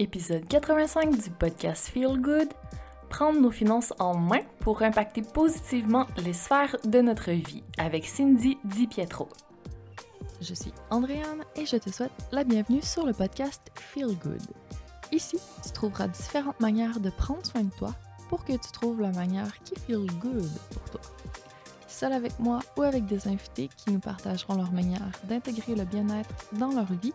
Épisode 85 du podcast Feel Good. Prendre nos finances en main pour impacter positivement les sphères de notre vie avec Cindy Di Pietro. Je suis Andréane et je te souhaite la bienvenue sur le podcast Feel Good. Ici, tu trouveras différentes manières de prendre soin de toi pour que tu trouves la manière qui feel good pour toi. Seul avec moi ou avec des invités qui nous partageront leur manière d'intégrer le bien-être dans leur vie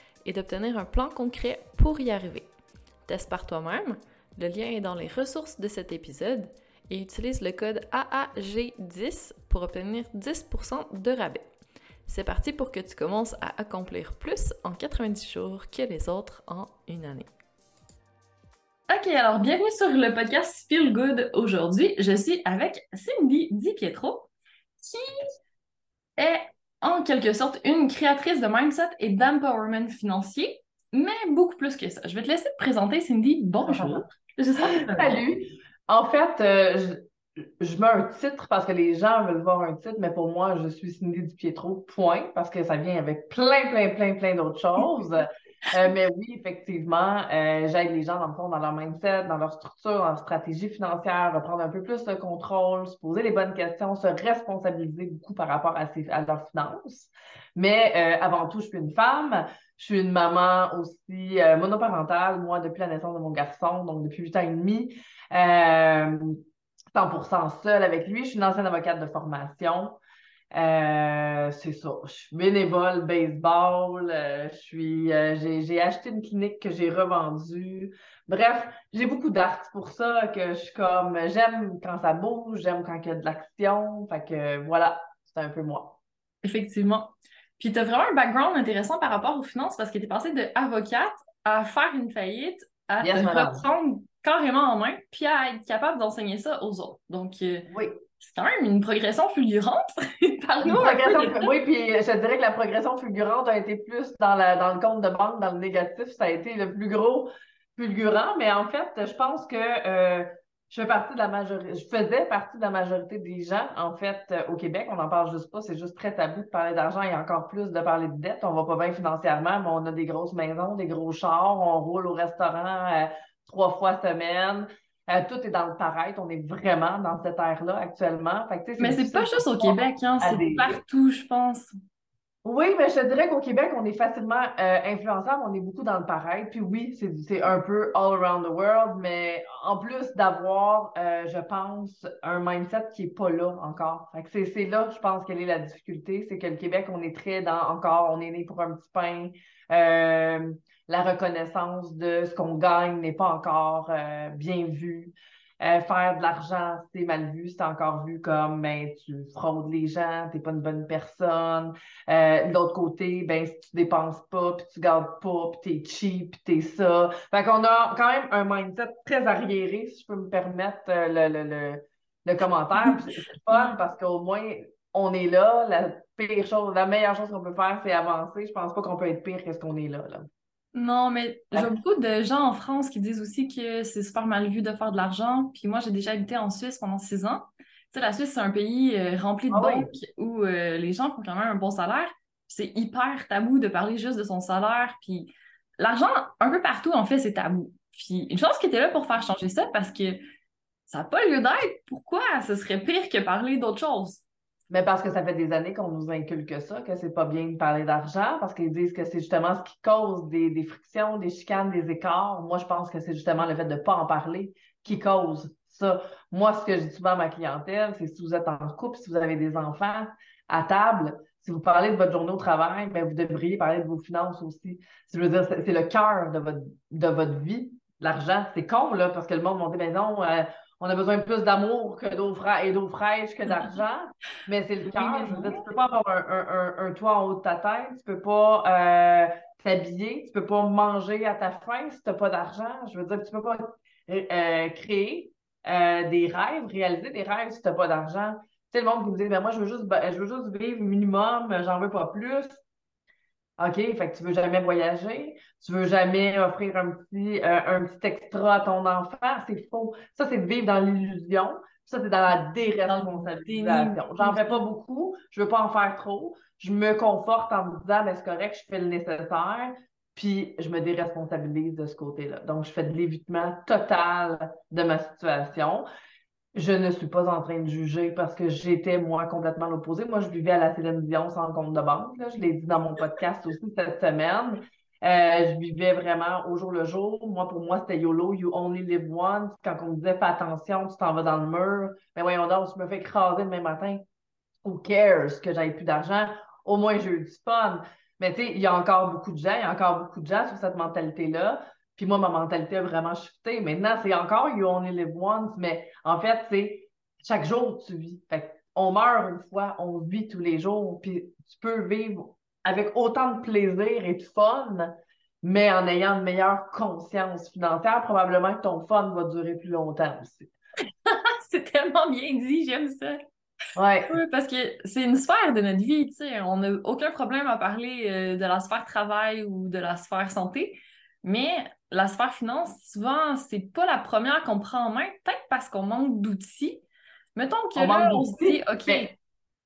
et d'obtenir un plan concret pour y arriver. Teste par toi-même, le lien est dans les ressources de cet épisode et utilise le code AAG10 pour obtenir 10% de rabais. C'est parti pour que tu commences à accomplir plus en 90 jours que les autres en une année. Ok, alors bienvenue sur le podcast Feel Good. Aujourd'hui, je suis avec Cindy Di Pietro, qui est en quelque sorte une créatrice de mindset et d'empowerment financier, mais beaucoup plus que ça. Je vais te laisser te présenter, Cindy. Bonjour. Salut. En fait, euh, je, mets un titre parce que les gens veulent voir un titre, mais pour moi, je suis Cindy Di Pietro, point, parce que ça vient avec plein, plein, plein, plein d'autres choses. Euh, mais oui, effectivement, euh, j'aide les gens, dans le fond, dans leur mindset, dans leur structure, dans leur stratégie financière, reprendre un peu plus de contrôle, se poser les bonnes questions, se responsabiliser beaucoup par rapport à, à leurs finances. Mais euh, avant tout, je suis une femme. Je suis une maman aussi monoparentale, moi, depuis la naissance de mon garçon, donc depuis huit ans et demi. 100% seule avec lui. Je suis une ancienne avocate de formation. Euh, c'est ça. Je suis bénévole baseball. Euh, je suis, euh, j'ai, acheté une clinique que j'ai revendue. Bref, j'ai beaucoup d'art pour ça que je suis comme j'aime quand ça bouge, j'aime quand il y a de l'action. Fait que voilà, c'est un peu moi. Effectivement. Puis tu as vraiment un background intéressant par rapport aux finances parce que tu es passé de avocate à faire une faillite, à te reprendre carrément en main, puis à être capable d'enseigner ça aux autres. Donc, oui c'est quand même une progression fulgurante. oui, puis je dirais que la progression fulgurante a été plus dans, la, dans le compte de banque, dans le négatif, ça a été le plus gros fulgurant, mais en fait, je pense que euh, je fais partie de la majorité, je faisais partie de la majorité des gens, en fait, euh, au Québec, on n'en parle juste pas, c'est juste très tabou de parler d'argent et encore plus de parler de dette. On va pas bien financièrement, mais on a des grosses maisons, des gros chars, on roule au restaurant euh, trois fois semaine. Euh, tout est dans le pareil. On est vraiment dans cette ère-là actuellement. mais c'est pas juste au Québec, hein, c'est partout, je pense. Oui, mais je te dirais qu'au Québec, on est facilement euh, influençable, on est beaucoup dans le pareil. Puis oui, c'est un peu all around the world, mais en plus d'avoir, euh, je pense, un mindset qui n'est pas là encore. C'est là, je pense, quelle est la difficulté. C'est que le Québec, on est très dans encore, on est né pour un petit pain. Euh, la reconnaissance de ce qu'on gagne n'est pas encore euh, bien vu. Euh, faire de l'argent, c'est mal vu, c'est encore vu comme ben, tu fraudes les gens, tu n'es pas une bonne personne. Euh, de l'autre côté, ben, si tu dépenses pas, puis tu gardes pas, puis es cheap, puis es ça. Fait qu'on a quand même un mindset très arriéré, si je peux me permettre le, le, le, le commentaire. c'est fun parce qu'au moins, on est là. La pire chose, la meilleure chose qu'on peut faire, c'est avancer. Je pense pas qu'on peut être pire que ce qu'on est là. Non, mais j'ai beaucoup de gens en France qui disent aussi que c'est super mal vu de faire de l'argent. Puis moi, j'ai déjà habité en Suisse pendant six ans. Tu sais, la Suisse, c'est un pays euh, rempli de ah banques où euh, les gens font quand même un bon salaire. C'est hyper tabou de parler juste de son salaire. Puis l'argent, un peu partout, en fait, c'est tabou. Puis une chose qui était là pour faire changer ça parce que ça n'a pas lieu d'être. Pourquoi? Ce serait pire que parler d'autre chose? Mais parce que ça fait des années qu'on nous inculque ça, que c'est pas bien de parler d'argent, parce qu'ils disent que c'est justement ce qui cause des, frictions, des chicanes, des écarts. Moi, je pense que c'est justement le fait de ne pas en parler qui cause ça. Moi, ce que je dis souvent à ma clientèle, c'est si vous êtes en couple, si vous avez des enfants à table, si vous parlez de votre journée au travail, bien, vous devriez parler de vos finances aussi. Je veux dire, c'est le cœur de votre, de votre vie. L'argent, c'est con, là, parce que le monde m'a dit, mais non, euh, on a besoin de plus d'amour que d'eau et d'eau fraîche que d'argent, mais c'est le cœur. Je veux dire, tu peux pas avoir un, toit en haut de ta tête, tu peux pas euh, t'habiller, tu peux pas manger à ta faim si tu n'as pas d'argent. Je veux dire, tu peux pas euh, créer euh, des rêves, réaliser des rêves si tu n'as pas d'argent. Tu sais, le monde qui me dit, ben moi, je veux juste, je veux juste vivre minimum, j'en veux pas plus. OK, fait que tu veux jamais voyager, tu veux jamais offrir un petit, euh, un petit extra à ton enfant, c'est faux. Ça, c'est de vivre dans l'illusion. Ça, c'est dans la déresponsabilisation. J'en fais pas beaucoup, je veux pas en faire trop. Je me conforte en me disant, mais c'est correct, je fais le nécessaire, puis je me déresponsabilise de ce côté-là. Donc, je fais de l'évitement total de ma situation je ne suis pas en train de juger parce que j'étais, moi, complètement l'opposé. Moi, je vivais à la Céline Dion sans compte de banque. Je l'ai dit dans mon podcast aussi cette semaine. Euh, je vivais vraiment au jour le jour. Moi, pour moi, c'était YOLO, you only live once. Quand on me disait fais attention, tu t'en vas dans le mur. Mais voyons donc, je me fais écraser demain matin. Who cares que j'aille plus d'argent? Au moins, j'ai eu du fun. Mais tu sais, il y a encore beaucoup de gens, il y a encore beaucoup de gens sur cette mentalité-là. Puis moi, ma mentalité a vraiment shifté. Maintenant, c'est encore You Only Live Once, mais en fait, c'est chaque jour tu vis. Fait on meurt une fois, on vit tous les jours, puis tu peux vivre avec autant de plaisir et de fun, mais en ayant une meilleure conscience financière, probablement que ton fun va durer plus longtemps aussi. c'est tellement bien dit, j'aime ça. Ouais. Oui, parce que c'est une sphère de notre vie, tu sais. On n'a aucun problème à parler euh, de la sphère travail ou de la sphère santé, mais la sphère finance, souvent, c'est pas la première qu'on prend en main, peut-être parce qu'on manque d'outils. Mettons que on là, on se dit, OK,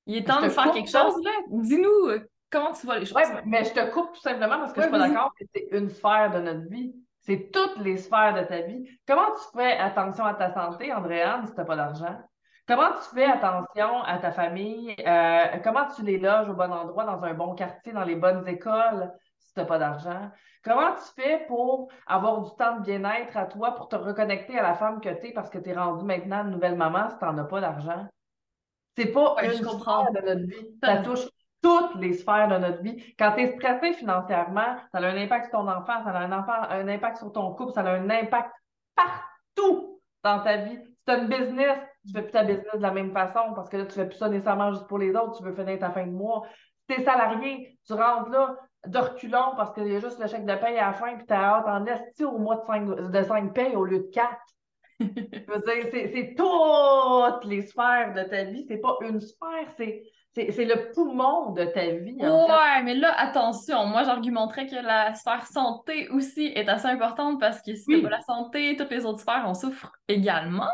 il est temps de faire quelque chose, là. Dis-nous euh, comment tu vois les choses. Oui, mais je te coupe tout simplement parce que je suis pas d'accord que c'est une sphère de notre vie. C'est toutes les sphères de ta vie. Comment tu fais attention à ta santé, Andréane, si tu n'as pas d'argent? Comment tu fais attention à ta famille? Euh, comment tu les loges au bon endroit, dans un bon quartier, dans les bonnes écoles, tu n'as pas d'argent? Comment tu fais pour avoir du temps de bien-être à toi, pour te reconnecter à la femme que tu es parce que tu es rendue maintenant une nouvelle maman si tu n'en as pas d'argent? C'est pas une sphère de notre vie. Ça touche toutes les sphères de notre vie. Quand tu es stressé financièrement, ça a un impact sur ton enfant, ça a un, enfant, un impact sur ton couple, ça a un impact partout dans ta vie. Si tu as une business, tu ne fais plus ta business de la même façon parce que là, tu ne fais plus ça nécessairement juste pour les autres, tu veux finir ta fin de mois. Si tu es salarié, tu rentres là, de reculons parce qu'il y a juste le chèque de paye à la fin, puis tu as hâte en esti au mois de 5, de 5 payes au lieu de 4. Je veux dire, c'est toutes les sphères de ta vie. C'est pas une sphère, c'est. C'est le poumon de ta vie. ouais, mais là, attention, moi j'argumenterais que la sphère santé aussi est assez importante parce que si pas la santé, toutes les autres sphères, on souffre également.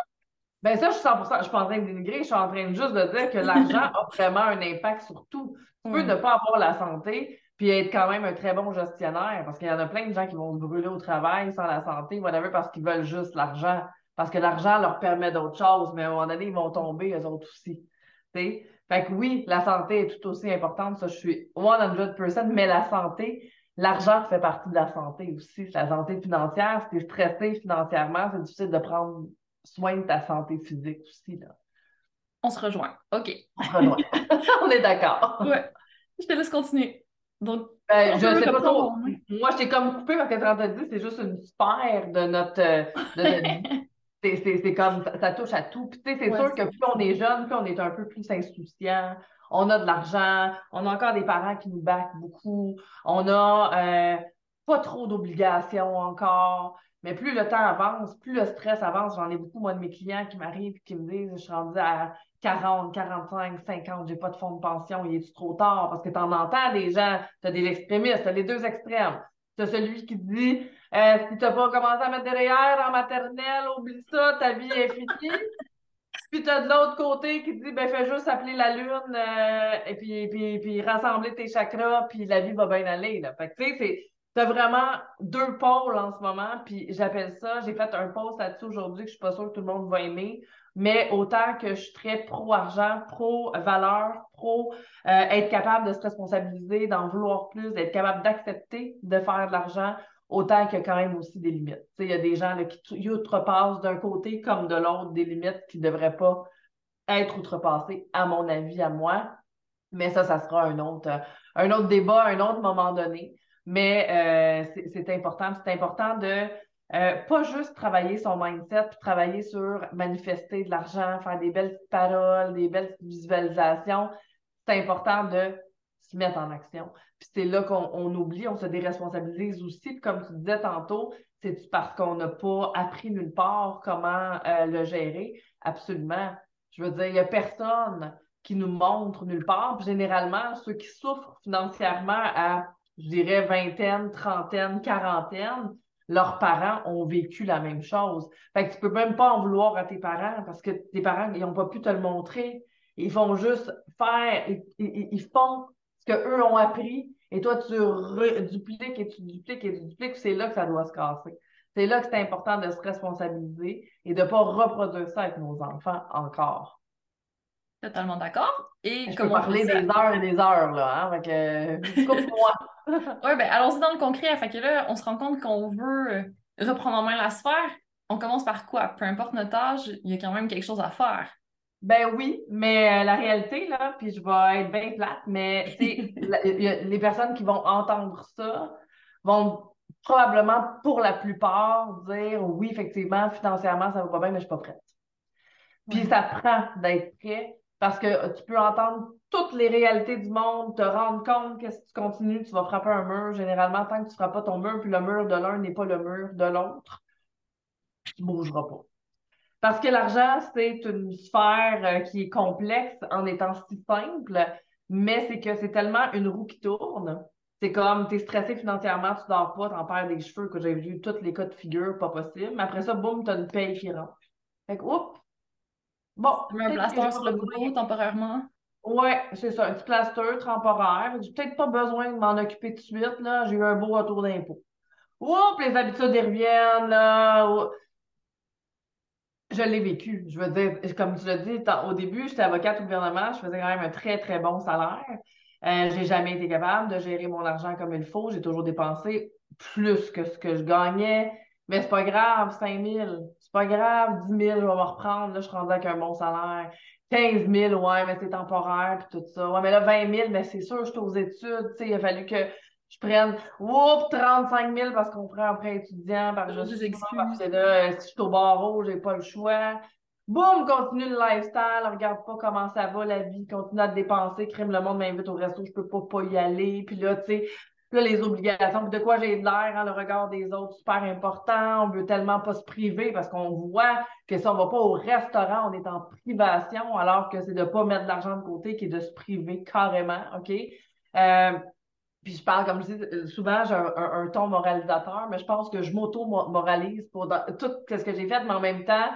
Ben ça, je suis 100%, je suis pas en train de dénigrer, je suis en train juste de dire que l'argent a vraiment un impact sur tout. Tu peux ne pas avoir la santé, puis être quand même un très bon gestionnaire, parce qu'il y en a plein de gens qui vont se brûler au travail sans la santé, whatever, parce qu'ils veulent juste l'argent. Parce que l'argent leur permet d'autres choses, mais à un moment donné, ils vont tomber, eux autres aussi. Fait que oui, la santé est tout aussi importante, ça je suis 100%, mais la santé, l'argent fait partie de la santé aussi. La santé financière, si tu es stressé financièrement, c'est difficile de prendre soin de ta santé physique aussi. Là. On se rejoint. OK. On se rejoint. On est d'accord. Ouais. Je te laisse continuer. Donc, ben, je sais pas trop. Moi, je t'ai comme coupé parce que 30 c'est juste une sphère de notre, euh, c'est comme, ça, touche à tout. Puis, tu sais, c'est sûr que plus on est jeune, plus on est un peu plus insouciant. On a de l'argent, on a encore des parents qui nous battent beaucoup. On a euh, pas trop d'obligations encore. Mais plus le temps avance, plus le stress avance. J'en ai beaucoup, moi, de mes clients qui m'arrivent et qui me disent, je suis rendue à 40, 45, 50, j'ai pas de fonds de pension, il est trop tard? Parce que tu en entends des gens, tu as des extrémistes, tu as les deux extrêmes. Tu as celui qui dit euh, si tu n'as pas commencé à mettre derrière en maternelle, oublie ça, ta vie est finie. puis tu as de l'autre côté qui dit ben fais juste appeler la lune euh, et puis, puis, puis, rassembler tes chakras, puis la vie va bien aller. Là. Fait que tu sais, tu as vraiment deux pôles en ce moment, puis j'appelle ça, j'ai fait un post là-dessus aujourd'hui que je suis pas sûre que tout le monde va aimer, mais autant que je suis très pro-argent, pro-valeur, pro, euh, être capable de se responsabiliser, d'en vouloir plus, d'être capable d'accepter de faire de l'argent, autant qu'il y a quand même aussi des limites. Il y a des gens là, qui outrepassent d'un côté comme de l'autre des limites qui ne devraient pas être outrepassées, à mon avis, à moi. Mais ça, ça sera un autre, un autre débat, un autre moment donné. Mais euh, c'est important. C'est important de euh, pas juste travailler son mindset, puis travailler sur manifester de l'argent, faire des belles paroles, des belles visualisations. C'est important de se mettre en action. Puis c'est là qu'on oublie, on se déresponsabilise aussi. Puis comme tu disais tantôt, c'est parce qu'on n'a pas appris nulle part comment euh, le gérer? Absolument. Je veux dire, il n'y a personne qui nous montre nulle part. Puis généralement, ceux qui souffrent financièrement à, je dirais, vingtaine, trentaine, quarantaine, leurs parents ont vécu la même chose. Fait que tu peux même pas en vouloir à tes parents parce que tes parents, ils n'ont pas pu te le montrer. Ils font juste faire, ils, font ce qu'eux ont appris et toi, tu dupliques et tu dupliques et tu dupliques. C'est là que ça doit se casser. C'est là que c'est important de se responsabiliser et de ne pas reproduire ça avec nos enfants encore. Totalement d'accord. Et Je peux parler des heures et des heures, là, hein? coupe-moi. oui, ben allons-y dans le concret. Fait que là, on se rend compte qu'on veut euh, reprendre en main la sphère. On commence par quoi? Peu importe notre âge, il y a quand même quelque chose à faire. Ben oui, mais euh, la réalité, là, puis je vais être bien plate, mais les personnes qui vont entendre ça vont probablement, pour la plupart, dire oui, effectivement, financièrement, ça va pas bien, mais je suis pas prête. Puis ça prend d'être prêt parce que tu peux entendre toutes les réalités du monde, te rendre compte que si tu continues, tu vas frapper un mur. Généralement, tant que tu ne frappes pas ton mur, puis le mur de l'un n'est pas le mur de l'autre, tu ne bougeras pas. Parce que l'argent, c'est une sphère euh, qui est complexe en étant si simple, mais c'est que c'est tellement une roue qui tourne. C'est comme, tu es stressé financièrement, tu dors pas, tu en perds des cheveux, que j'ai vu tous les cas de figure, pas possible. Mais après ça, boum, tu as une paye qui rentre. Fait que, oups, Bon. Tu un plaster sur le boulot temporairement? Oui, c'est ça, un petit plaster temporaire. J'ai peut-être pas besoin de m'en occuper tout de suite. Là. J'ai eu un beau retour d'impôt. Oups, les habitudes reviennent. Là. Je l'ai vécu. Je veux dire, comme tu l'as dit, au début, j'étais avocate au gouvernement, je faisais quand même un très, très bon salaire. Euh, j'ai jamais été capable de gérer mon argent comme il faut. J'ai toujours dépensé plus que ce que je gagnais. Mais c'est pas grave, 5 000 c'est pas grave, 10 000, je vais me reprendre, là, je suis rendue avec un bon salaire. 15 000, ouais, mais c'est temporaire, puis tout ça. Ouais, mais là, 20 000, mais c'est sûr, je suis aux études, tu sais, il a fallu que je prenne, oups, 35 000 parce qu'on prend un prêt étudiant, parce que je suis parce que là, si je suis au barreau, j'ai pas le choix. Boum, continue le lifestyle, regarde pas comment ça va la vie, continue à te dépenser, crime le monde m'invite au resto, je peux pas, pas y aller. Puis là, tu sais, là, les obligations, de quoi j'ai de l'air, hein, le regard des autres, super important. On veut tellement pas se priver parce qu'on voit que si on va pas au restaurant, on est en privation, alors que c'est de pas mettre de l'argent de côté qui est de se priver carrément, OK? Euh, puis je parle, comme je dis, euh, souvent, j'ai un, ton moralisateur, mais je pense que je m'auto-moralise pour tout ce que j'ai fait, mais en même temps,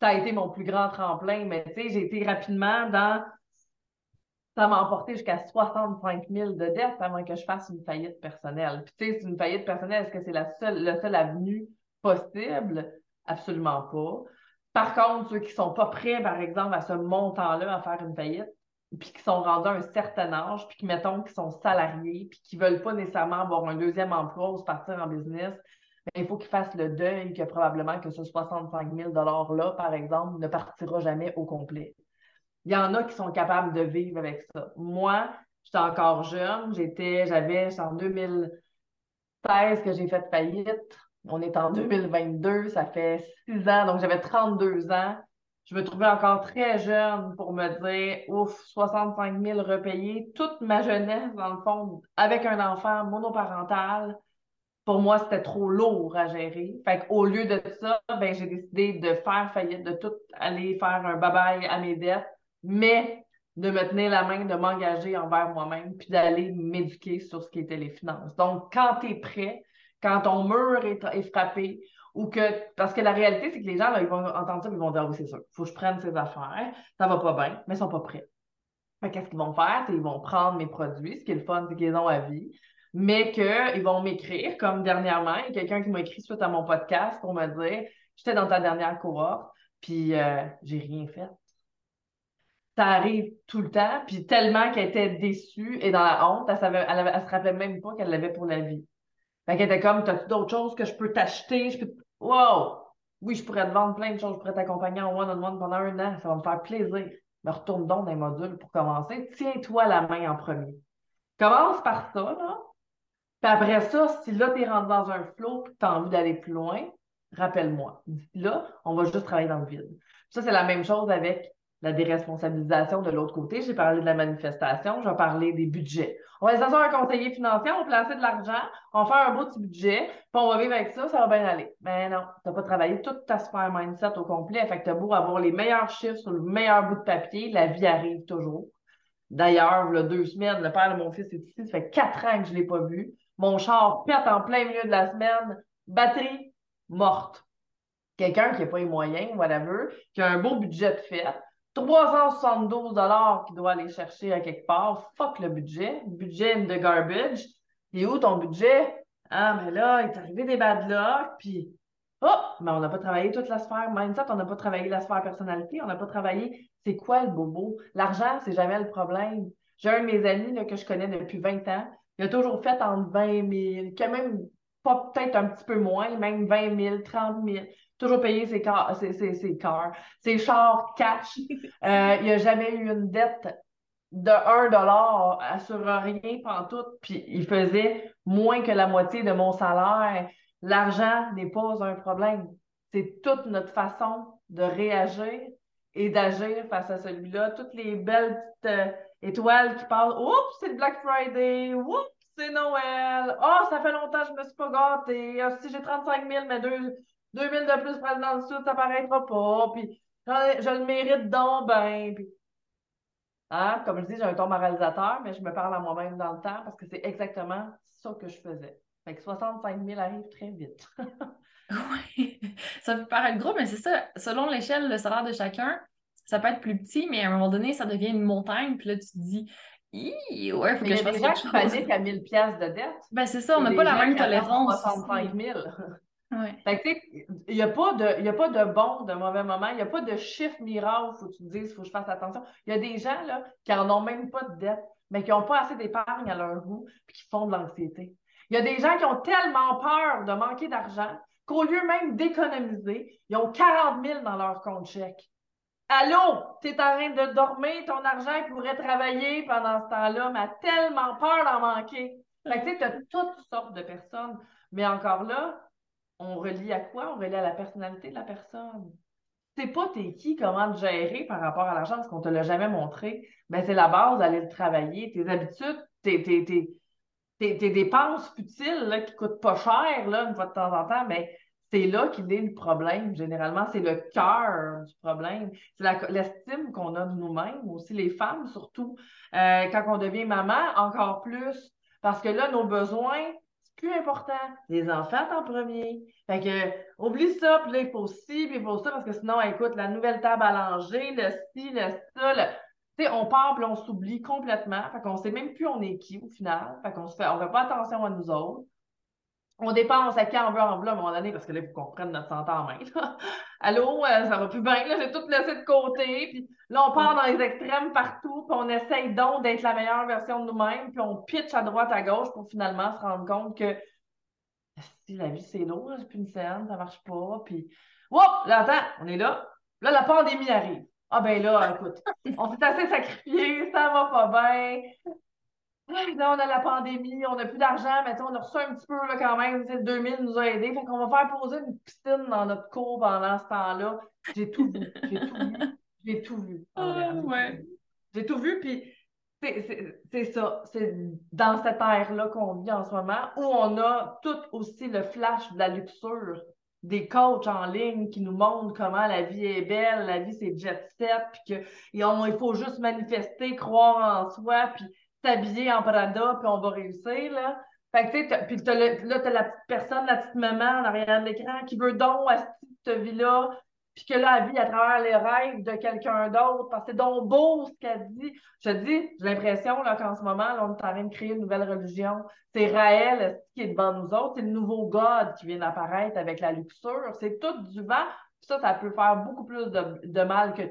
ça a été mon plus grand tremplin. Mais tu sais, j'ai été rapidement dans ça m'a emporté jusqu'à 65 000 de dettes avant que je fasse une faillite personnelle. Puis, tu sais, c'est une faillite personnelle, est-ce que c'est la seule, le seul avenue possible? Absolument pas. Par contre, ceux qui sont pas prêts, par exemple, à ce montant-là, à faire une faillite, puis qui sont rendus à un certain âge, puis qui, mettons, qui sont salariés, puis qui veulent pas nécessairement avoir un deuxième emploi ou se partir en business, ben, il faut qu'ils fassent le deuil que probablement que ce 65 000 $-là, par exemple, ne partira jamais au complet. Il y en a qui sont capables de vivre avec ça. Moi, j'étais encore jeune, j'étais, j'avais, en 2016 que j'ai fait faillite. On est en 2022, ça fait six ans, donc j'avais 32 ans. Je me trouvais encore très jeune pour me dire, ouf, 65 000 repayés. Toute ma jeunesse, dans le fond, avec un enfant monoparental, pour moi, c'était trop lourd à gérer. Fait qu'au lieu de ça, ben, j'ai décidé de faire faillite, de tout aller faire un bye-bye à mes dettes mais de me tenir la main, de m'engager envers moi-même, puis d'aller m'éduquer sur ce qui était les finances. Donc, quand tu es prêt, quand ton mur est, frappé, ou que. Parce que la réalité, c'est que les gens, là, ils vont entendre ça, ils vont dire ah oui, c'est sûr, il faut que je prenne ces affaires, ça va pas bien, mais ils sont pas prêts. Qu'est-ce qu'ils vont faire? Ils vont prendre mes produits. Ce qui est le fun, c'est qu'ils ont à vie. mais qu'ils vont m'écrire, comme dernièrement, il y a quelqu'un qui m'a écrit suite à mon podcast pour me dire J'étais dans ta dernière cohorte, puis euh, j'ai rien fait. Ça arrive tout le temps, puis tellement qu'elle était déçue et dans la honte, elle, savait, se rappelait même pas qu'elle l'avait pour la vie. Fait qu'elle était comme T'as-tu d'autres choses que je peux t'acheter? Je peux... Wow! Oui, je pourrais te vendre plein de choses, je pourrais t'accompagner en one-on-one pendant un an, ça va me faire plaisir. Mais retourne donc dans les modules pour commencer. Tiens-toi la main en premier. Commence par ça, là. Puis après ça, si là, tu es rentré dans un flow et tu as envie d'aller plus loin, rappelle-moi. Là, on va juste travailler dans le vide. Ça, c'est la même chose avec la déresponsabilisation de l'autre côté. J'ai parlé de la manifestation, je vais parler des budgets. On va s'asseoir un conseiller financier, on placer de l'argent, on faire un beau petit budget, puis on va vivre avec ça, ça va bien aller. Mais non, tu n'as pas travaillé toute ta sphère mindset au complet. Fait que tu as beau avoir les meilleurs chiffres sur le meilleur bout de papier, la vie arrive toujours. D'ailleurs, il y a deux semaines, le père de mon fils est ici, ça fait quatre ans que je ne l'ai pas vu. Mon char pète en plein milieu de la semaine, batterie morte. Quelqu'un qui n'a pas les moyens, whatever, qui a un beau budget de fête, 372 dollars qu'il doit aller chercher à quelque part, fuck le budget, budget the garbage. Et où ton budget? Ah, mais là, il est arrivé des bad luck, puis oh, mais on n'a pas travaillé toute la sphère mindset, on n'a pas travaillé la sphère personnalité, on n'a pas travaillé c'est quoi le bobo? L'argent, c'est jamais le problème. J'ai un de mes amis que je connais depuis 20 ans, il a toujours fait entre 20 000, quand même pas peut-être un petit peu moins, même 20 000, 30 000 toujours payé ses, cars, ses, ses, ses cars, ses chars cash. Euh, il n'a jamais eu une dette de 1 dollar sur rien tout, puis il faisait moins que la moitié de mon salaire. L'argent n'est pas un problème. C'est toute notre façon de réagir et d'agir face à celui-là. Toutes les belles petites euh, étoiles qui passent. Oups, c'est le Black Friday. Oups, c'est Noël. Oh, ça fait longtemps que je me suis pas gâtée. Ah, si j'ai 35 000, mais deux, 2000 de plus pour dans le sud, ça paraîtra pas. Puis je le mérite donc ben. Puis, hein? Comme je dis, j'ai un ton moralisateur, mais je me parle à moi-même dans le temps parce que c'est exactement ça que je faisais. Fait que 65 000 arrive très vite. oui, ça peut paraître gros, mais c'est ça. Selon l'échelle, le salaire de chacun, ça peut être plus petit, mais à un moment donné, ça devient une montagne. Puis là, tu te dis, ouais, faut que je fasse quelque. Il y a des gens qui à 1000 de dette. Ben, c'est ça, on n'a pas la même tolérance. 65 000. Il n'y a, pas de, a pas de bon, de mauvais moment. Il n'y a pas de chiffre miracle, faut que tu te dises, faut que je fasse attention. Il y a des gens là, qui n'en ont même pas de dette, mais qui n'ont pas assez d'épargne à leur goût, puis qui font de l'anxiété. Il y a des gens qui ont tellement peur de manquer d'argent qu'au lieu même d'économiser, ils ont 40 000 dans leur compte chèque. Allô, tu es en train de dormir, ton argent pourrait travailler pendant ce temps-là, mais a tellement peur d'en manquer. Fait que tu as toutes sortes de personnes. Mais encore là, on relie à quoi? On relie à la personnalité de la personne. C'est pas t'es qui, comment te gérer par rapport à l'argent, parce qu'on te l'a jamais montré. Ben, c'est la base d'aller le travailler. Tes habitudes, tes, dépenses futiles là, qui coûtent pas cher là, une fois de temps en temps, mais c'est là qu'il est le problème. Généralement, c'est le cœur du problème. C'est l'estime qu'on a de nous-mêmes, aussi les femmes surtout. Euh, quand on devient maman, encore plus. Parce que là, nos besoins, plus important. Les enfants en premier. Fait que, oublie ça, puis là, il faut ci, puis il faut ça, parce que sinon, écoute, la nouvelle table à langer, le ci, le ça, le... Tu sais, on part, puis on s'oublie complètement. Fait qu'on sait même plus on est qui, au final. Fait qu'on se fait, on fait pas attention à nous autres on dépense à qui on veut en à un moment donné, parce que là, il faut qu'on prenne notre santé en main. Allô, euh, ça va plus bien, là, j'ai tout laissé de côté. Puis là, on part dans les extrêmes partout, puis on essaye donc d'être la meilleure version de nous-mêmes, puis on pitch à droite, à gauche pour finalement se rendre compte que si la vie, c'est lourd, j'ai plus une scène, ça marche pas. Puis, là, attends, on est là. Là, la pandémie arrive. Ah ben là, écoute, on s'est assez sacrifié, ça va pas bien. Là, on a la pandémie, on n'a plus d'argent, mais on a reçu un petit peu là, quand même. 2000 nous a aidés. Fait qu'on va faire poser une piscine dans notre cour pendant ce temps-là. J'ai tout vu. J'ai tout vu. J'ai tout vu. Ah, ouais. J'ai tout vu, puis c'est ça. C'est dans cette ère-là qu'on vit en ce moment où on a tout aussi le flash de la luxure des coachs en ligne qui nous montrent comment la vie est belle, la vie c'est jet set, puis qu'il faut juste manifester, croire en soi, puis s'habiller en Prada, puis on va réussir, là. Fait que, tu sais, puis là, t'as la petite personne, la petite maman en arrière de l'écran qui veut donc à cette vie-là. puis que là, elle vit à travers les rêves de quelqu'un d'autre, parce que c'est donc beau ce qu'elle dit. Je te dis, j'ai l'impression qu'en ce moment, là, on est en train de créer une nouvelle religion. C'est Raël qui est devant nous autres, c'est le nouveau God qui vient d'apparaître avec la luxure. C'est tout du vent. ça, ça peut faire beaucoup plus de, mal que,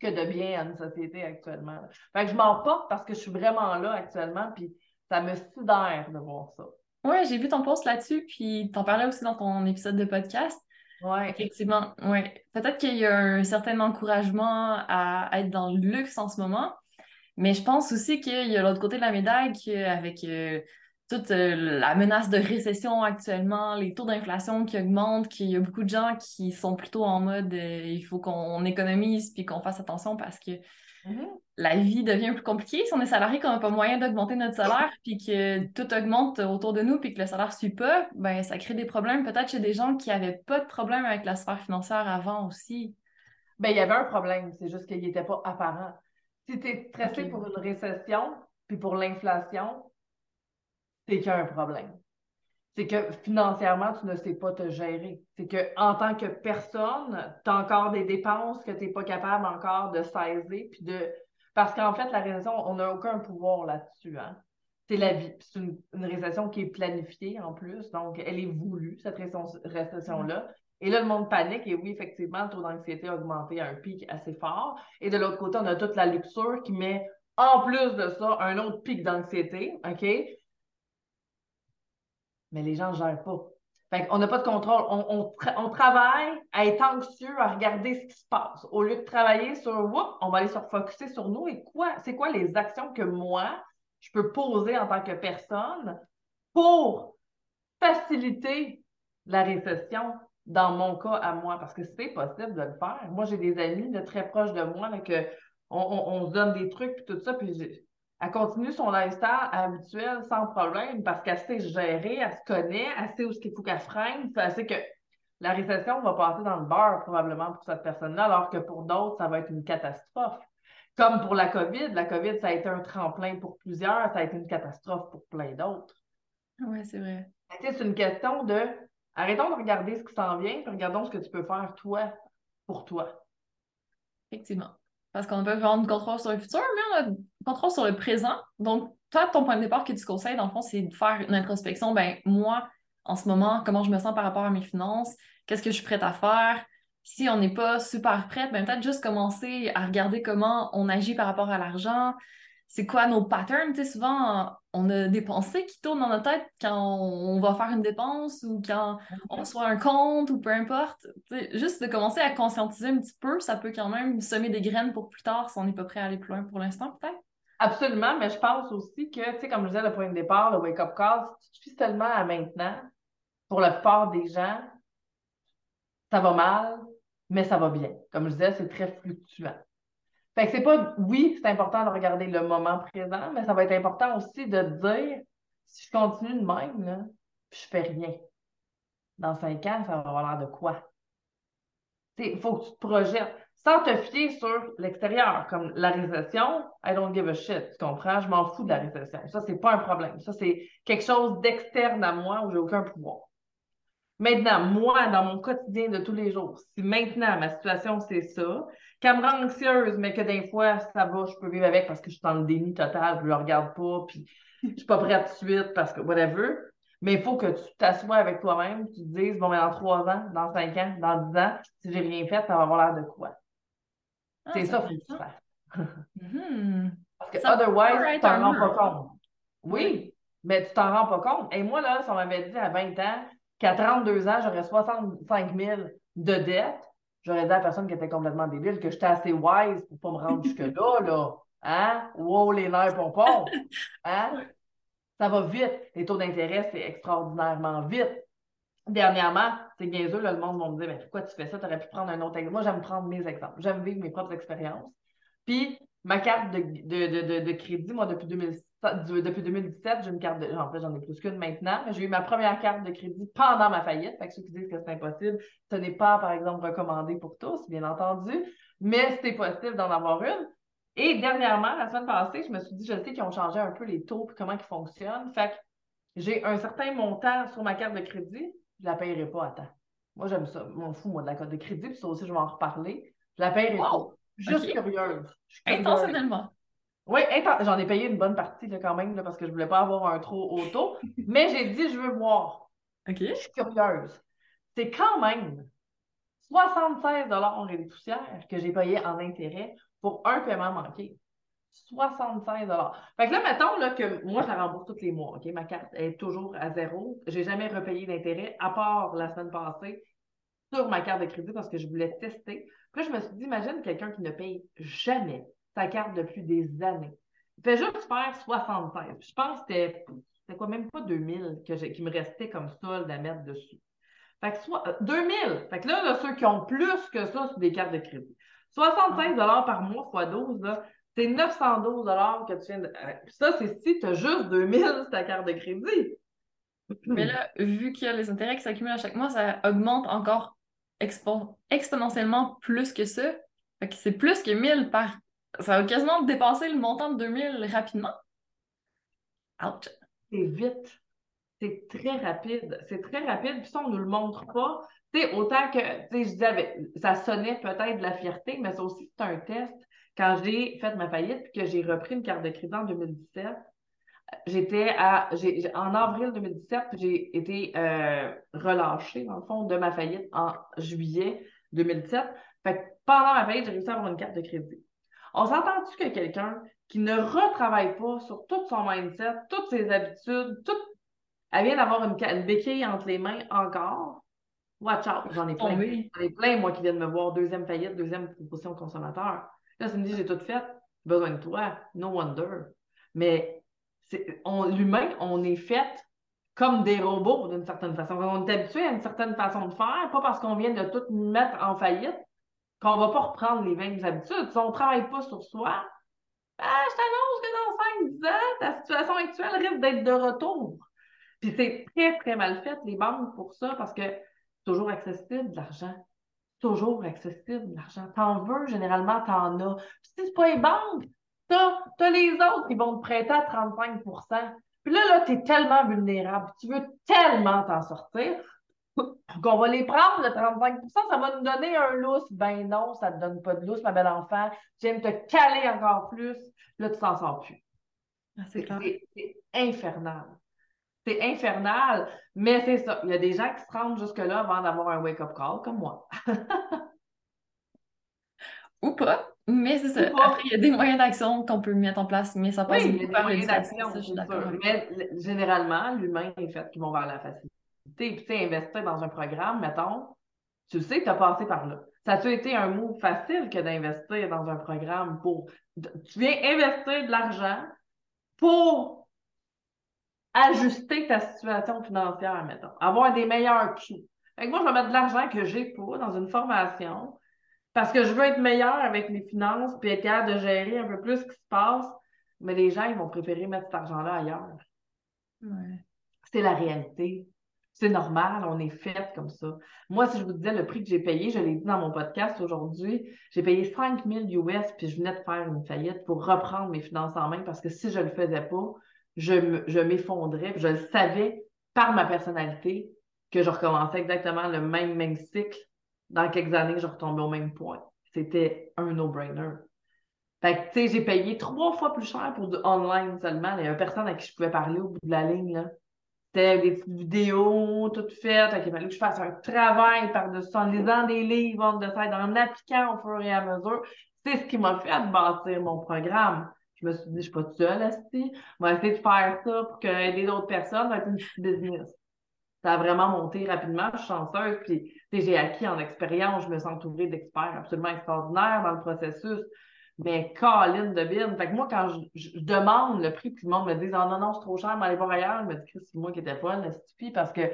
que de bien à une société actuellement. Fait que je m'en porte parce que je suis vraiment là actuellement, puis ça me sidère de voir ça. Oui, j'ai vu ton post là-dessus, puis t'en parlais aussi dans ton épisode de podcast. Oui. Effectivement, oui. Peut-être qu'il y a un certain encouragement à être dans le luxe en ce moment, mais je pense aussi qu'il y a l'autre côté de la médaille avec euh, toute euh, la menace de récession actuellement, les taux d'inflation qui augmentent, qu'il y a beaucoup de gens qui sont plutôt en mode euh, il faut qu'on économise puis qu'on fasse attention parce que mm-hmm. la vie devient plus compliquée. Si on est salarié, qu'on n'a pas moyen d'augmenter notre salaire puis que tout augmente autour de nous puis que le salaire ne suit pas, ben ça crée des problèmes peut-être chez des gens qui n'avaient pas de problème avec la sphère financière avant aussi. Ben, il y avait un problème, c'est juste qu'il n'était pas apparent. Si tu es stressé pour une récession, puis pour l'inflation, c'est qu'il y a un problème. C'est que financièrement, tu ne sais pas te gérer. C'est qu'en tant que personne, tu as encore des dépenses que tu n'es pas capable encore de saisir. Puis de... Parce qu'en fait, la récession, on n'a aucun pouvoir là-dessus. Hein? C'est la vie. C'est une, récession qui est planifiée en plus. Donc, elle est voulue, cette récession-là. Et là, le monde panique. Et oui, effectivement, le taux d'anxiété a augmenté à un pic assez fort. Et de l'autre côté, on a toute la luxure qui met en plus de ça un autre pic d'anxiété. OK? Mais les gens ne gèrent pas. Fait on n'a pas de contrôle. On, on, travaille à être anxieux, à regarder ce qui se passe. Au lieu de travailler sur Whoop, on va aller se focuser sur nous et quoi, c'est quoi les actions que moi, je peux poser en tant que personne pour faciliter la récession, dans mon cas à moi, parce que c'est possible de le faire. Moi, j'ai des amis de très proches de moi là, que on, se donne des trucs et tout ça, puis elle continue son lifestyle habituel sans problème parce qu'elle sait gérer, elle se connaît, elle sait où ce qu'il faut qu'elle freine, elle sait que la récession va passer dans le beurre probablement pour cette personne-là, alors que pour d'autres, ça va être une catastrophe. Comme pour la COVID, la COVID, ça a été un tremplin pour plusieurs, ça a été une catastrophe pour plein d'autres. Oui, c'est vrai. C'est une question de Arrêtons de regarder ce qui s'en vient, puis regardons ce que tu peux faire toi pour toi. Effectivement. Parce qu'on peut prendre contrôle sur le futur, mais on a contrôle sur le présent. Donc, toi, ton point de départ que tu conseilles, dans le fond, c'est de faire une introspection. Ben, moi, en ce moment, comment je me sens par rapport à mes finances? Qu'est-ce que je suis prête à faire? Si on n'est pas super prête, ben, peut-être juste commencer à regarder comment on agit par rapport à l'argent, c'est quoi nos patterns? Tu sais, souvent, on a des pensées qui tournent dans notre tête quand on va faire une dépense ou quand on reçoit un compte ou peu importe. juste de commencer à conscientiser un petit peu, ça peut quand même semer des graines pour plus tard si on n'est pas prêt à aller plus loin pour l'instant, peut-être. Absolument, mais je pense aussi que, tu sais, comme je disais, le point de départ, le wake-up call, si tu suis seulement à maintenant, pour la plupart des gens, ça va mal, mais ça va bien. Comme je disais, c'est très fluctuant. Fait que c'est pas, oui, c'est important de regarder le moment présent, mais ça va être important aussi de dire, si je continue de même, là, puis je fais rien, dans cinq ans, ça va avoir l'air de quoi? Il faut que tu te projettes sans te fier sur l'extérieur, comme la récession, I don't give a shit, tu comprends? Je m'en fous de la récession. Ça, c'est pas un problème. Ça, c'est quelque chose d'externe à moi où j'ai aucun pouvoir. Maintenant, moi, dans mon quotidien de tous les jours, si maintenant ma situation c'est ça, qu'elle me rend anxieuse, mais que des fois ça va, je peux vivre avec parce que je suis dans le déni total, je le regarde pas, puis je suis pas prête tout de suite parce que whatever. Mais il faut que tu t'assoies avec toi-même, tu te dises, bon, mais dans trois ans, dans cinq ans, dans dix ans, si j'ai rien fait, ça va avoir l'air de quoi? Ah, c'est ça qu'il faut que tu fasses. Mm-hmm. Parce que otherwise, tu t'en rends pas compte. Oui, mais tu t'en rends pas compte. Et moi, là, si on m'avait dit à 20 ans, qu'à 32 ans, j'aurais 65 000 de dettes, j'aurais dit à la personne qui était complètement débile que j'étais assez wise pour ne pas me rendre jusque-là, là. Hein? Wow, les nerfs pompons! Hein? Ça va vite. Les taux d'intérêt, c'est extraordinairement vite. Dernièrement, c'est niaiseux, là, le monde va me dire, mais pourquoi tu fais ça? Tu aurais pu prendre un autre exemple. Moi, j'aime prendre mes exemples. J'aime vivre mes propres expériences. Puis, ma carte de, de, de crédit, moi, depuis 2006, depuis 2017, j'ai une carte de. En fait, j'en ai plus qu'une maintenant, mais j'ai eu ma première carte de crédit pendant ma faillite. Fait que ceux qui disent que c'est impossible, ce n'est pas, par exemple, recommandé pour tous, bien entendu, mais c'est possible d'en avoir une. Et dernièrement, la semaine passée, je me suis dit, je sais qu'ils ont changé un peu les taux et comment ils fonctionnent. Fait que j'ai un certain montant sur ma carte de crédit, je ne la payerai pas à temps. Moi, j'aime ça. M'en fous, moi, de la carte de crédit, puis ça aussi, je vais en reparler. Je la paye wow. Juste curieuse. Intentionnellement. Oui, j'en ai payé une bonne partie là, quand même, là, parce que je voulais pas avoir un trop haut taux. mais j'ai dit, je veux voir. OK. Je suis curieuse. C'est quand même 76 et des poussières que j'ai payé en intérêt pour un paiement manqué. 76 Fait que là, mettons là, que moi, je la rembourse tous les mois. Ma carte est toujours à zéro. Je n'ai jamais repayé d'intérêt, à part la semaine passée, sur ma carte de crédit parce que je voulais tester. Puis là, je me suis dit, imagine quelqu'un qui ne paye jamais sa carte depuis des années. Il fait juste faire 76. je pense que c'était, quoi, même pas 2000 que qui me restait comme solde à mettre dessus. Fait que soit, 2000. Euh, fait que là, ceux qui ont plus que ça, c'est des cartes de crédit. 65 par mois fois 12, c'est 912 que tu viens de. Euh, ça, c'est si tu as juste 2000 sur ta carte de crédit. Mais là, vu qu'il y a les intérêts qui s'accumulent à chaque mois, ça augmente encore exponentiellement plus que ça. Fait que c'est plus que 1000 par. Ça va quasiment dépasser le montant de 2000 rapidement. Ouch. C'est vite. C'est très rapide. C'est très rapide. Puis ça, on ne nous le montre pas. Tu sais, autant que, tu sais, je disais, ça sonnait peut-être de la fierté, mais ça aussi, c'est un test. Quand j'ai fait ma faillite puis que j'ai repris une carte de crédit en 2017, j'étais à. en avril 2017, j'ai été euh, relâchée, dans le fond, de ma faillite en juillet 2017. Fait que pendant ma faillite, j'ai réussi à avoir une carte de crédit. On s'entend-tu que quelqu'un qui ne retravaille pas sur tout son mindset, toutes ses habitudes, tout, elle vient d'avoir une, une, béquille entre les mains encore? Watch out, j'en ai plein. J'en ai plein, moi, qui viennent me voir deuxième faillite, deuxième proposition consommateur. Là, ça me dit, j'ai tout fait, besoin de toi, no wonder. Mais l'humain, on est fait comme des robots d'une certaine façon. On est habitué à une certaine façon de faire, pas parce qu'on vient de tout mettre en faillite qu'on va pas reprendre les mêmes habitudes. Si on ne travaille pas sur soi, ben, je t'annonce que dans 5-10 ans, ta situation actuelle risque d'être de retour. Puis c'est très, très mal fait, les banques, pour ça, parce que toujours accessible, l'argent. Toujours accessible, l'argent. T'en veux, généralement, t'en as. Puis si c'est pas les banques, t'as as les autres qui vont te prêter à 35% Puis là, là, t'es tellement vulnérable. Tu veux tellement t'en sortir qu'on va les prendre, le 35% ça va nous donner un lousse. Ben non, ça ne te donne pas de lousse, ma belle enfant. Tu viens te caler encore plus. Là, tu t'en sors plus. Ah, c'est infernal. C'est infernal, mais c'est ça. Il y a des gens qui se rendent jusque-là avant d'avoir un wake-up call, comme moi. Ou pas. Mais c'est ça. Après, il y a des moyens d'action qu'on peut mettre en place, mais ça passe oui, il y a des moyens d'action. Mais généralement, l'humain est fait qui vont vers la facilité. Puis, tu sais, investir dans un programme, mettons, tu sais que tu as passé par là. Ça a-tu été un mot facile que d'investir dans un programme pour. Tu viens investir de l'argent pour ajuster ta situation financière, mettons. Avoir des meilleurs coûts. Fait moi, je vais mettre de l'argent que j'ai pas dans une formation parce que je veux être meilleur avec mes finances puis être capable de gérer un peu plus ce qui se passe. Mais les gens, ils vont préférer mettre cet argent-là ailleurs. C'est la réalité. C'est normal, on est fait comme ça. Moi, si je vous disais le prix que j'ai payé, je l'ai dit dans mon podcast aujourd'hui, j'ai payé 5 000 US puis je venais de faire une faillite pour reprendre mes finances en main parce que si je ne le faisais pas, je m'effondrais. Je le savais par ma personnalité que je recommençais exactement le même, même cycle. Dans quelques années, je retombais au même point. C'était un no-brainer. Fait que, tu sais, j'ai payé trois fois plus cher pour du online seulement. Il y avait personne à qui je pouvais parler au bout de la ligne, là. C'était des petites vidéos toutes faites. il fallait que je fasse un travail par-dessus en lisant des livres, en en appliquant au fur et à mesure. C'est ce qui m'a fait bâtir mon programme. Je me suis dit, je suis pas seule, Asti. On va essayer de faire ça pour aider d'autres personnes. Va être une petite business. Ça a vraiment monté rapidement. Je suis chanceuse. Puis, j'ai acquis en expérience. Je me sens entourée d'experts absolument extraordinaires dans le processus. Mais Colin de bin. Fait que moi, quand je, demande le prix, tout le monde me dit oh, non, non, c'est trop cher, mais allez voir ailleurs. Je me dis c'est moi qui étais folle, stupide, parce que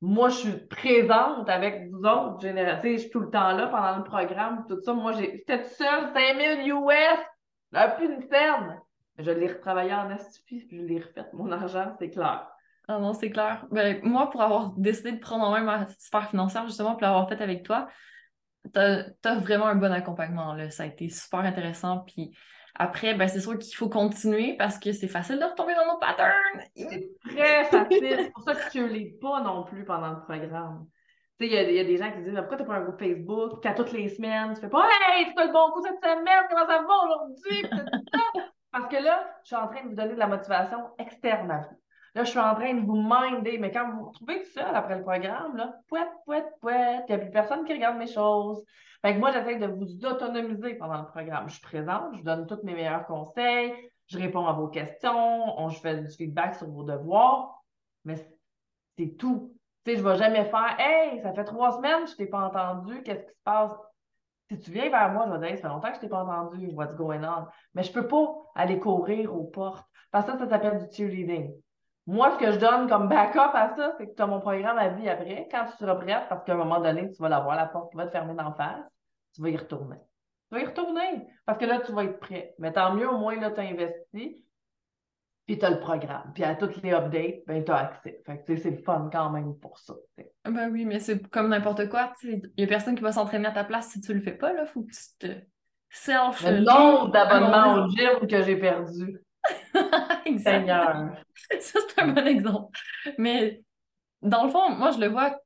moi, je suis présente avec vous autres, je suis tout le temps là pendant le programme, tout ça. Moi, j'étais toute seule, 5000 US la plus une ferme. Je l'ai retravaillé en astuce, puis je l'ai refait. Mon argent, c'est clair. Ah non, c'est clair. Ben, moi, pour avoir décidé de prendre en main ma sphère financière, justement, pour l'avoir fait avec toi, tu as, vraiment un bon accompagnement. Là. Ça a été super intéressant. Puis après, ben, c'est sûr qu'il faut continuer parce que c'est facile de retomber dans nos patterns. C'est très facile. C'est pour ça que tu ne lis pas non plus pendant le programme. Tu sais, il y, a des gens qui disent Pourquoi tu pas un groupe Facebook? Qu'à toutes les semaines, tu fais pas Hey, c'est quoi le bon coup cette semaine? Comment ça va aujourd'hui? Parce que là, je suis en train de vous donner de la motivation externe à vous. Là, je suis en train de vous minder, mais quand vous vous retrouvez tout seul après le programme, là, pouet, pouet, pouet, il n'y a plus personne qui regarde mes choses. Fait que moi, j'essaie de vous autonomiser pendant le programme. Je suis présente, je donne tous mes meilleurs conseils, je réponds à vos questions, on, je fais du feedback sur vos devoirs, mais c'est tout. Tu sais, je ne vais jamais faire Hey, ça fait trois semaines, je ne t'ai pas entendu, qu'est-ce qui se passe? Si tu viens vers moi, je vais dire, ça fait longtemps que je t'ai pas entendu, what's going on? Mais je peux pas aller courir aux portes. Parce que ça, ça s'appelle du cheerleading. Moi, ce que je donne comme backup à ça, c'est que tu as mon programme à vie après. Quand tu seras prête, parce qu'à un moment donné, tu vas l'avoir, la porte va te fermer d'en face, tu vas y retourner. Tu vas y retourner parce que là, tu vas être prêt. Mais tant mieux, au moins, là, tu as investi, puis tu as le programme. Puis à toutes les updates, ben, tu as accès. Fait que c'est le fun quand même pour ça. Ben oui, mais c'est comme n'importe quoi. Il n'y a personne qui va s'entraîner à ta place si tu le fais pas. Il faut que tu te self Le nombre d'abonnements au gym que j'ai perdu. Seigneur. Ça, c'est un bon exemple. Mais dans le fond, moi, je le vois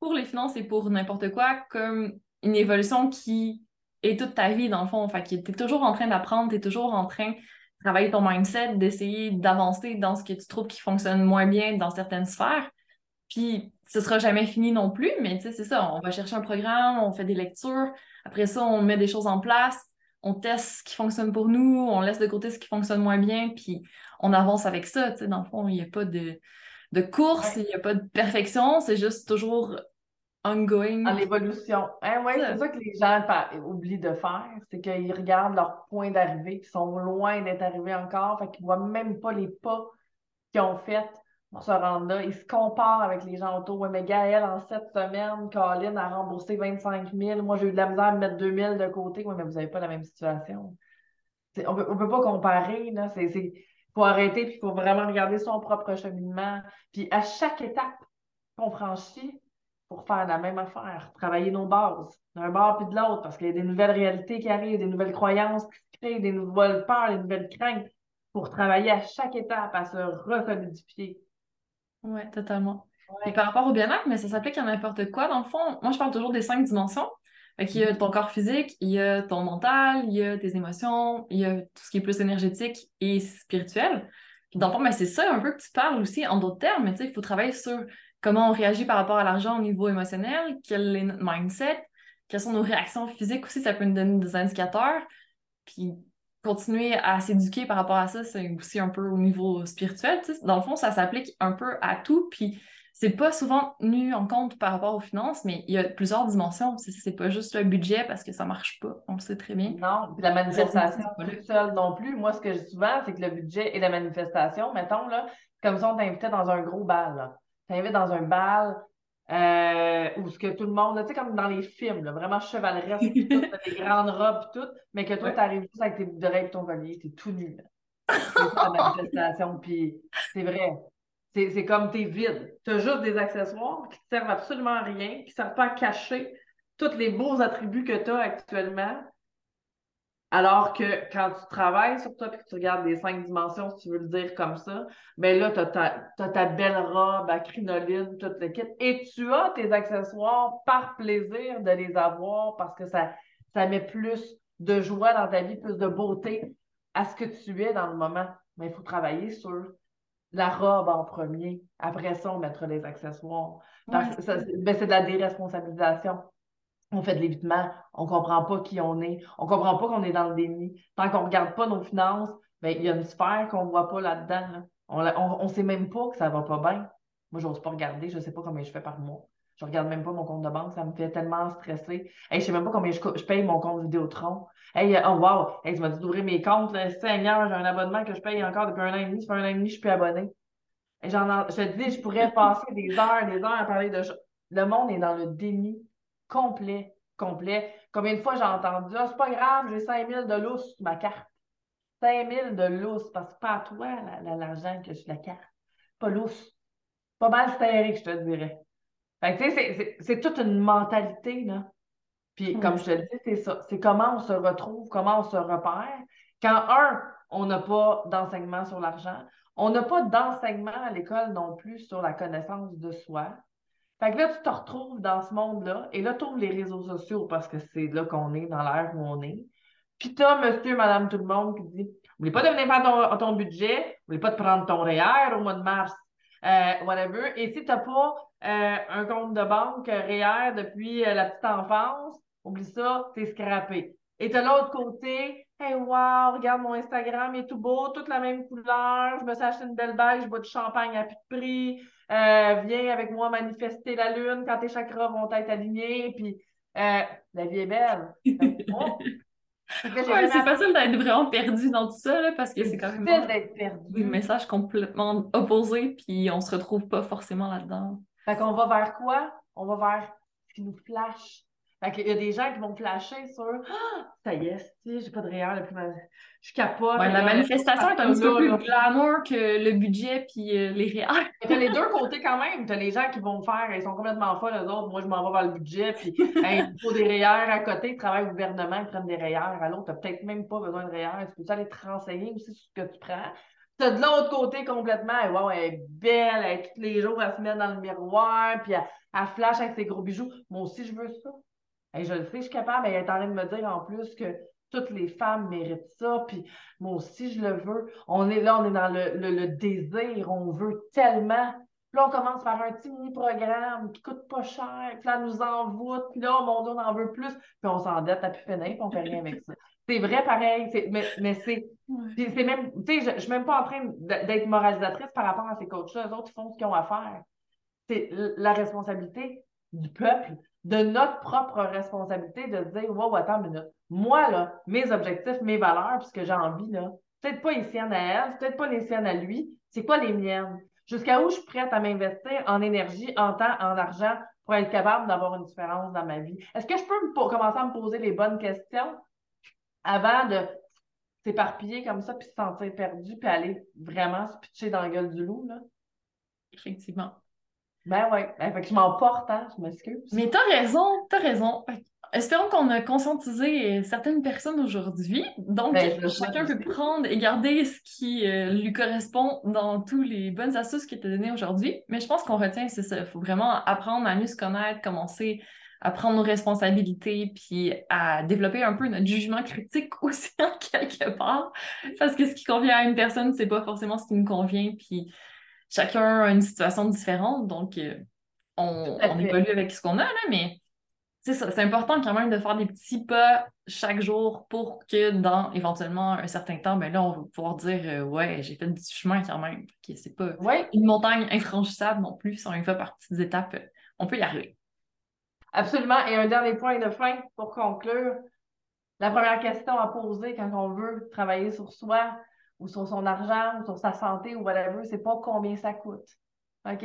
pour les finances et pour n'importe quoi comme une évolution qui est toute ta vie, dans le fond. Fait que tu es toujours en train d'apprendre, tu es toujours en train travailler ton mindset, d'essayer d'avancer dans ce que tu trouves qui fonctionne moins bien dans certaines sphères. Puis, ce sera jamais fini non plus, mais tu sais, c'est ça. On va chercher un programme, on fait des lectures. Après ça, on met des choses en place on teste ce qui fonctionne pour nous, on laisse de côté ce qui fonctionne moins bien, puis on avance avec ça. Tu sais, dans le fond, il n'y a pas de, de course, il n'y a pas de perfection, c'est juste toujours ongoing. En évolution. Hein, ouais, c'est ça que les gens oublient de faire, c'est qu'ils regardent leur point d'arrivée, qui sont loin d'être arrivés encore, fait qu'ils ne voient même pas les pas qu'ils ont fait pour se rendre là. Ils se comparent avec les gens autour. Oui, mais Gaëlle, en sept semaines, Colin a remboursé 25 000. Moi, j'ai eu de la misère à mettre 2 000 de côté. Oui, mais vous n'avez pas la même situation. On ne peut, pas comparer. Il faut arrêter, puis il faut vraiment regarder son propre cheminement. Puis à chaque étape qu'on franchit, pour faire la même affaire, travailler nos bases, d'un bord puis de l'autre, parce qu'il y a des nouvelles réalités qui arrivent, des nouvelles croyances qui se créent, des nouvelles peurs, des nouvelles craintes, pour travailler à chaque étape à se resolidifier. Oui, totalement. Et par rapport au bien-être, mais ça s'applique à n'importe quoi. Dans le fond, moi, je parle toujours des cinq dimensions. il y a ton corps physique, il y a ton mental, il y a tes émotions, il y a tout ce qui est plus énergétique et spirituel. Puis dans le fond, ben, c'est ça un peu que tu parles aussi en d'autres termes, mais tu sais, il faut travailler sur comment on réagit par rapport à l'argent au niveau émotionnel, quel est notre mindset, quelles sont nos réactions physiques aussi, ça peut nous donner des indicateurs. Puis continuer à s'éduquer par rapport à ça, c'est aussi un peu au niveau spirituel. Dans le fond, ça s'applique un peu à tout. Puis c'est pas souvent tenu en compte par rapport aux finances, mais il y a plusieurs dimensions. C'est pas juste le budget parce que ça marche pas. On le sait très bien. Non, puis la manifestation, pas seule non plus. Moi, ce que je dis souvent, c'est que le budget et la manifestation, mettons, là, comme ça, on t'invitait dans un gros bal. T'invites dans un bal, euh, où ce que tout le monde, tu sais, comme dans les films, là, vraiment chevaleresque, tout, des grandes robes, tout, mais que toi, tu arrives juste avec tes boucles et ton collier, t'es tout nu. C'est manifestation, puis c'est vrai. C'est comme t'es vide. T'as juste des accessoires qui te servent absolument à rien, qui ne servent pas à cacher tous les beaux attributs que tu as actuellement, alors que quand tu travailles sur toi et que tu regardes les cinq dimensions, si tu veux le dire comme ça, ben là, tu as, ta belle robe à crinoline, toute le kit, et tu as tes accessoires par plaisir de les avoir parce que ça, ça met plus de joie dans ta vie, plus de beauté à ce que tu es dans le moment. Mais il faut travailler sur la robe en premier. Après ça, on mettra les accessoires. Ben, c'est de la déresponsabilisation on fait de l'évitement, on ne comprend pas qui on est, on ne comprend pas qu'on est dans le déni. Tant qu'on ne regarde pas nos finances, ben, il y a une sphère qu'on ne voit pas là-dedans. On ne sait même pas que ça ne va pas bien. Moi, je n'ose pas regarder, je ne sais pas combien je fais par mois. Je ne regarde même pas mon compte de banque, ça me fait tellement stresser. je ne sais même pas combien je, paye mon compte Vidéotron. Hey, oh wow, hey, tu m'as dit d'ouvrir mes comptes. Là? Seigneur, j'ai un abonnement que je paye encore depuis un an et demi. Ça fait un an et demi, je suis plus abonné. je te dis, je pourrais passer des heures, des heures à parler de Le monde est dans le déni complet, complet. Combien de fois j'ai entendu Ah, c'est pas grave, j'ai 5 000 de lousse sur ma carte. 5 000 de lousse, parce que c'est pas à toi l'argent que je la carte. Pas lousse. Pas mal stérique, je te dirais. Fait tu sais, c'est toute une mentalité, là. Puis, comme je te dis, c'est ça. C'est comment on se retrouve, comment on se repère. Quand, un, on n'a pas d'enseignement sur l'argent, on n'a pas d'enseignement à l'école non plus sur la connaissance de soi. Fait que là, tu te retrouves dans ce monde-là, et là, tu ouvres les réseaux sociaux parce que c'est là qu'on est, dans l'ère où on est. Puis t'as monsieur, madame, tout le monde qui dit N'oublie pas de venir faire ton, ton budget, n'oublie pas de prendre ton REER au mois de mars, euh, whatever. Et si tu n'as pas euh, un compte de banque REER depuis euh, la petite enfance, oublie ça, t'es scrappé. Et de l'autre côté, hey, wow, regarde mon Instagram, il est tout beau, toute la même couleur, je me suis acheté une belle bague, je bois du champagne à plus de prix, viens avec moi manifester la lune quand tes chakras vont être alignés, puis la vie est belle. Ouais, c'est facile d'être vraiment perdu dans tout ça, là, parce que c'est quand même des messages complètement opposés, puis on se retrouve pas forcément là-dedans. Fait qu'on va vers quoi? On va vers ce qui nous flash, fait qu'il y a des gens qui vont flasher sur ah, ça y est, j'ai pas de réel, plus je capote. Ouais, la manifestation est un petit peu plus glamour que le budget puis euh, les réels. T'as les deux côtés quand même. T'as les gens qui vont faire, ils sont complètement folles, eux autres. Moi, je m'en vais vers le budget, puis il faut des REER à côté, ils travaillent au gouvernement, ils prennent des REER. À l'autre, t'as peut-être même pas besoin de REER. Tu peux aller te renseigner aussi sur ce que tu prends? T'as de l'autre côté complètement, wow, elle est belle, elle, tous les jours, elle se met dans le miroir, puis elle, elle flash avec ses gros bijoux. Moi aussi, je veux ça je le sais, je suis capable, mais elle est en train de me dire en plus que toutes les femmes méritent ça, puis moi aussi, je le veux. On est là, on est dans le, désir, on veut tellement. Puis là, on commence par un petit mini-programme qui coûte pas cher, puis là, nous envoûte, puis là, mon Dieu, on en veut plus, puis on s'endette à plus finir, puis on fait rien avec ça. C'est vrai, pareil, mais, mais c'est même, tu sais, je, ne suis même pas en train d'être moralisatrice par rapport à ces coachs-là. Les autres, ils font ce qu'ils ont à faire. C'est la responsabilité du peuple de notre propre responsabilité de dire Wow, attends une minute. Moi, là, mes objectifs, mes valeurs, puisque j'ai envie, là, peut-être pas les siennes à elle, peut-être pas les siennes à lui, c'est quoi les miennes? Jusqu'à où je suis prête à m'investir en énergie, en temps, en argent pour être capable d'avoir une différence dans ma vie? Est-ce que je peux commencer à me poser les bonnes questions avant de s'éparpiller comme ça, puis se sentir perdu, puis aller vraiment se pitcher dans la gueule du loup? Là? Effectivement. Ben oui. Ben, fait que je m'emporte, hein, je m'excuse. Mais t'as raison, t'as raison. Espérons qu'on a conscientisé certaines personnes aujourd'hui. Donc, ben, chacun peut prendre et garder ce qui euh, lui correspond dans tous les bonnes astuces qui étaient données aujourd'hui. Mais je pense qu'on retient, c'est ça. Il faut vraiment apprendre à mieux se connaître, commencer à prendre nos responsabilités, puis à développer un peu notre jugement critique aussi en quelque part. Parce que ce qui convient à une personne, c'est pas forcément ce qui nous convient. Puis chacun a une situation différente, donc euh, on, évolue avec ce qu'on a, là, mais c'est important quand même de faire des petits pas chaque jour pour que dans éventuellement un certain temps, ben là, on va pouvoir dire euh, ouais, j'ai fait du chemin quand même. c'est pas une montagne infranchissable non plus, si on y va par petites étapes, on peut y arriver. Absolument. Et un dernier point de fin pour conclure. La première question à poser quand on veut travailler sur soi, ou sur son argent, ou sur sa santé, ou whatever, c'est pas combien ça coûte. OK?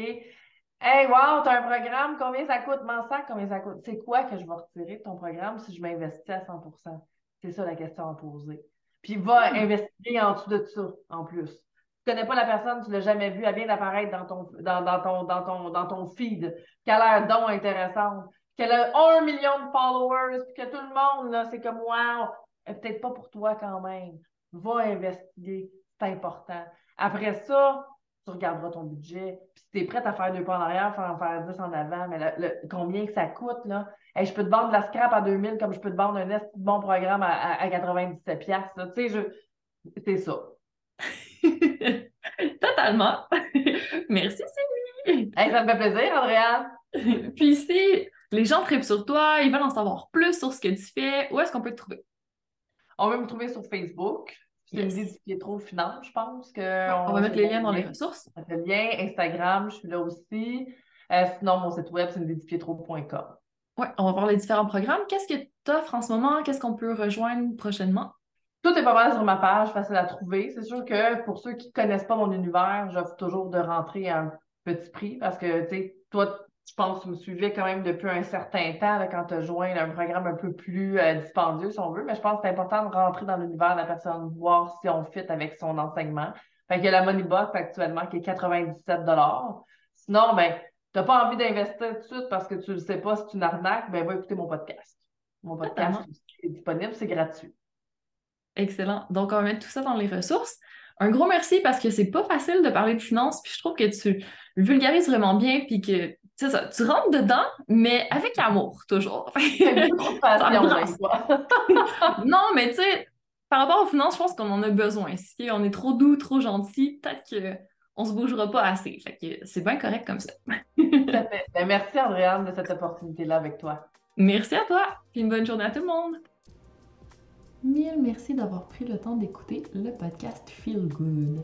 Hey, wow, t'as un programme, combien ça coûte? M'en sac, combien ça coûte? C'est quoi que je vais retirer de ton programme si je m'investis à 100% C'est ça la question à poser. Puis va hmm. investir en dessous de ça, en plus. Tu connais pas la personne, tu l'as jamais vue, elle vient d'apparaître dans ton, dans, dans, ton, dans, ton, dans ton feed, qu'elle a l'air donc intéressante, qu'elle a un million de followers, puis que tout le monde, là, c'est comme wow, peut-être pas pour toi quand même va investiguer, c'est important. Après ça, tu regarderas ton budget. Puis si tu es prête à faire deux pas en arrière, faire en faire 10 en avant, mais le, combien que ça coûte, là? je peux te vendre de la scrap à 2000 comme je peux te vendre un bon programme à, à, 97 Tu sais, je... c'est ça. Totalement. Merci, Sylvie. ça me fait plaisir, Andréane. Puis si les gens tripent sur toi, ils veulent en savoir plus sur ce que tu fais, où est-ce qu'on peut te trouver? On va me trouver sur Facebook. C'est yes. dit Pietro Finance, je pense. Que on, va mettre les liens dans les ressources. Le lien, Instagram, je suis là aussi. Euh, sinon, mon site web, c'est pietro.com. Oui, on va voir les différents programmes. Qu'est-ce que tu offres en ce moment? Qu'est-ce qu'on peut rejoindre prochainement? Tout est pas mal sur ma page, facile à trouver. C'est sûr que pour ceux qui ne connaissent pas mon univers, j'offre toujours de rentrer à un petit prix parce que, tu sais, toi, je pense que tu me suivais quand même depuis un certain temps là, quand tu as joint un programme un peu plus euh, dispendieux, si on veut, mais je pense que c'est important de rentrer dans l'univers de la personne, voir si on fit avec son enseignement. Fait qu'il y a la Money Box actuellement qui est 97 Sinon, ben, tu n'as pas envie d'investir tout de suite parce que tu ne sais pas si tu une arnaque, ben va écouter mon podcast. Mon podcast est disponible, c'est gratuit. Excellent. Donc, on va mettre tout ça dans les ressources. Un gros merci parce que c'est pas facile de parler de finances, puis je trouve que tu vulgarises vraiment bien, puis que c'est ça, tu rentres dedans, mais avec amour, toujours. non, mais tu sais, par rapport aux finances, je pense qu'on en a besoin. Si on est trop doux, trop gentil, peut-être qu'on se bougera pas assez. Fait que c'est bien correct comme ça. Ben, merci, Andréane, de cette opportunité-là avec toi. Merci à toi. Puis une bonne journée à tout le monde. Mille merci d'avoir pris le temps d'écouter le podcast Feel Good.